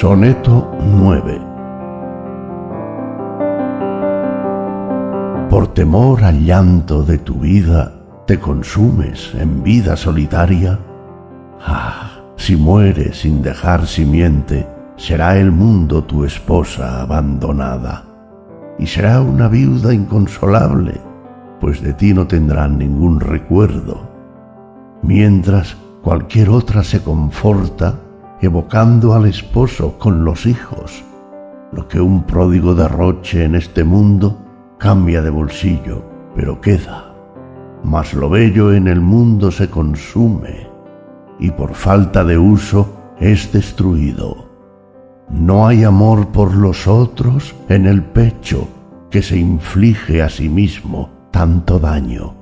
Soneto 9 Por temor al llanto de tu vida, te consumes en vida solitaria. Ah, si mueres sin dejar simiente, será el mundo tu esposa abandonada, y será una viuda inconsolable, pues de ti no tendrán ningún recuerdo, mientras cualquier otra se conforta evocando al esposo con los hijos. Lo que un pródigo derroche en este mundo cambia de bolsillo, pero queda. Mas lo bello en el mundo se consume y por falta de uso es destruido. No hay amor por los otros en el pecho que se inflige a sí mismo tanto daño.